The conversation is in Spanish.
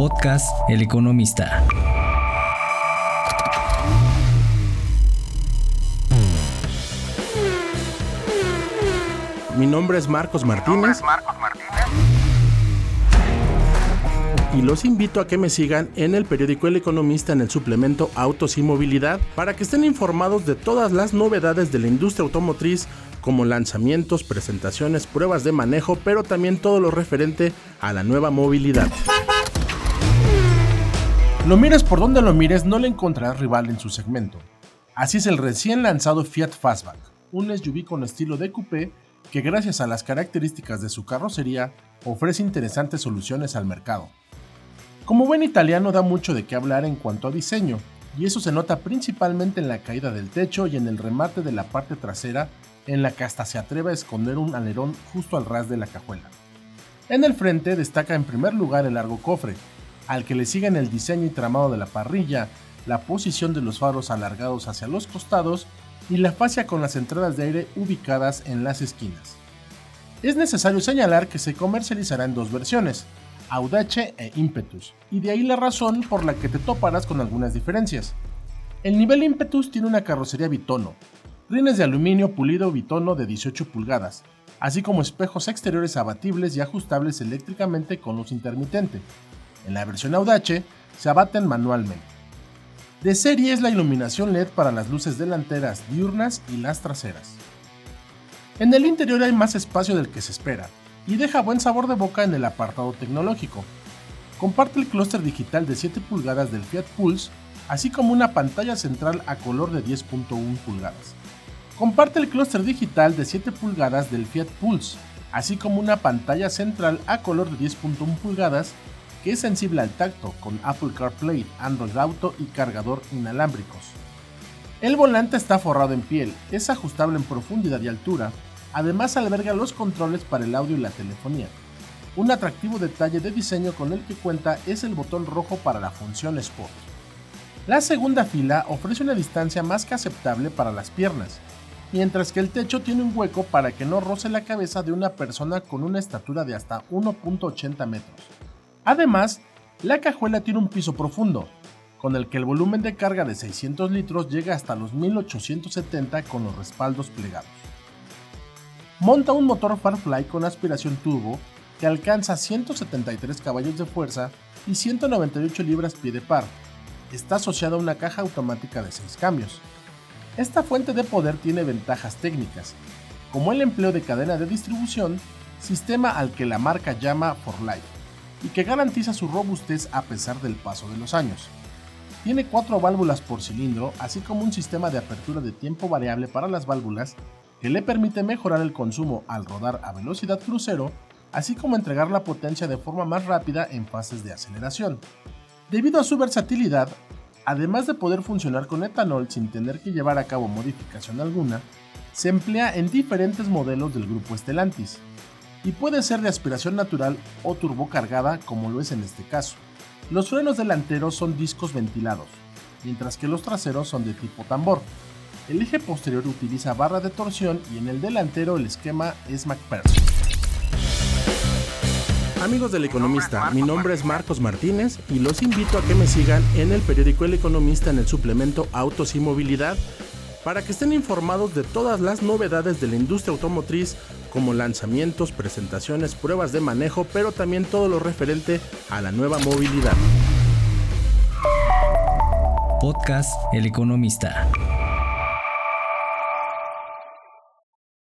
Podcast El Economista. Mi nombre es Marcos Martínez. Y los invito a que me sigan en el periódico El Economista en el suplemento Autos y Movilidad para que estén informados de todas las novedades de la industria automotriz como lanzamientos, presentaciones, pruebas de manejo, pero también todo lo referente a la nueva movilidad. Lo mires por donde lo mires, no le encontrarás rival en su segmento. Así es el recién lanzado Fiat Fastback, un SUV con estilo de coupé que gracias a las características de su carrocería ofrece interesantes soluciones al mercado. Como buen italiano da mucho de qué hablar en cuanto a diseño, y eso se nota principalmente en la caída del techo y en el remate de la parte trasera en la que hasta se atreve a esconder un alerón justo al ras de la cajuela. En el frente destaca en primer lugar el largo cofre, al que le siguen el diseño y tramado de la parrilla, la posición de los faros alargados hacia los costados y la fascia con las entradas de aire ubicadas en las esquinas. Es necesario señalar que se comercializará en dos versiones, Audace e Impetus, y de ahí la razón por la que te toparás con algunas diferencias. El nivel Impetus tiene una carrocería bitono, rines de aluminio pulido bitono de 18 pulgadas, así como espejos exteriores abatibles y ajustables eléctricamente con luz intermitente. En la versión Audace se abaten manualmente. De serie es la iluminación LED para las luces delanteras diurnas y las traseras. En el interior hay más espacio del que se espera y deja buen sabor de boca en el apartado tecnológico. Comparte el clúster digital de 7 pulgadas del Fiat Pulse, así como una pantalla central a color de 10.1 pulgadas. Comparte el clúster digital de 7 pulgadas del Fiat Pulse, así como una pantalla central a color de 10.1 pulgadas que es sensible al tacto con Apple CarPlay, Android Auto y cargador inalámbricos. El volante está forrado en piel, es ajustable en profundidad y altura, además alberga los controles para el audio y la telefonía. Un atractivo detalle de diseño con el que cuenta es el botón rojo para la función Sport. La segunda fila ofrece una distancia más que aceptable para las piernas, mientras que el techo tiene un hueco para que no roce la cabeza de una persona con una estatura de hasta 1.80 metros. Además, la cajuela tiene un piso profundo, con el que el volumen de carga de 600 litros llega hasta los 1870 con los respaldos plegados. Monta un motor Farfly con aspiración turbo que alcanza 173 caballos de fuerza y 198 libras-pie de par. Está asociado a una caja automática de 6 cambios. Esta fuente de poder tiene ventajas técnicas, como el empleo de cadena de distribución, sistema al que la marca llama For Life, y que garantiza su robustez a pesar del paso de los años. Tiene cuatro válvulas por cilindro, así como un sistema de apertura de tiempo variable para las válvulas que le permite mejorar el consumo al rodar a velocidad crucero, así como entregar la potencia de forma más rápida en fases de aceleración. Debido a su versatilidad, además de poder funcionar con etanol sin tener que llevar a cabo modificación alguna, se emplea en diferentes modelos del grupo Stellantis y puede ser de aspiración natural o turbocargada como lo es en este caso. Los frenos delanteros son discos ventilados, mientras que los traseros son de tipo tambor. El eje posterior utiliza barra de torsión y en el delantero el esquema es McPherson. Amigos del Economista, mi nombre es Marcos Martínez y los invito a que me sigan en el periódico El Economista en el suplemento Autos y Movilidad para que estén informados de todas las novedades de la industria automotriz como lanzamientos, presentaciones, pruebas de manejo, pero también todo lo referente a la nueva movilidad. Podcast El Economista.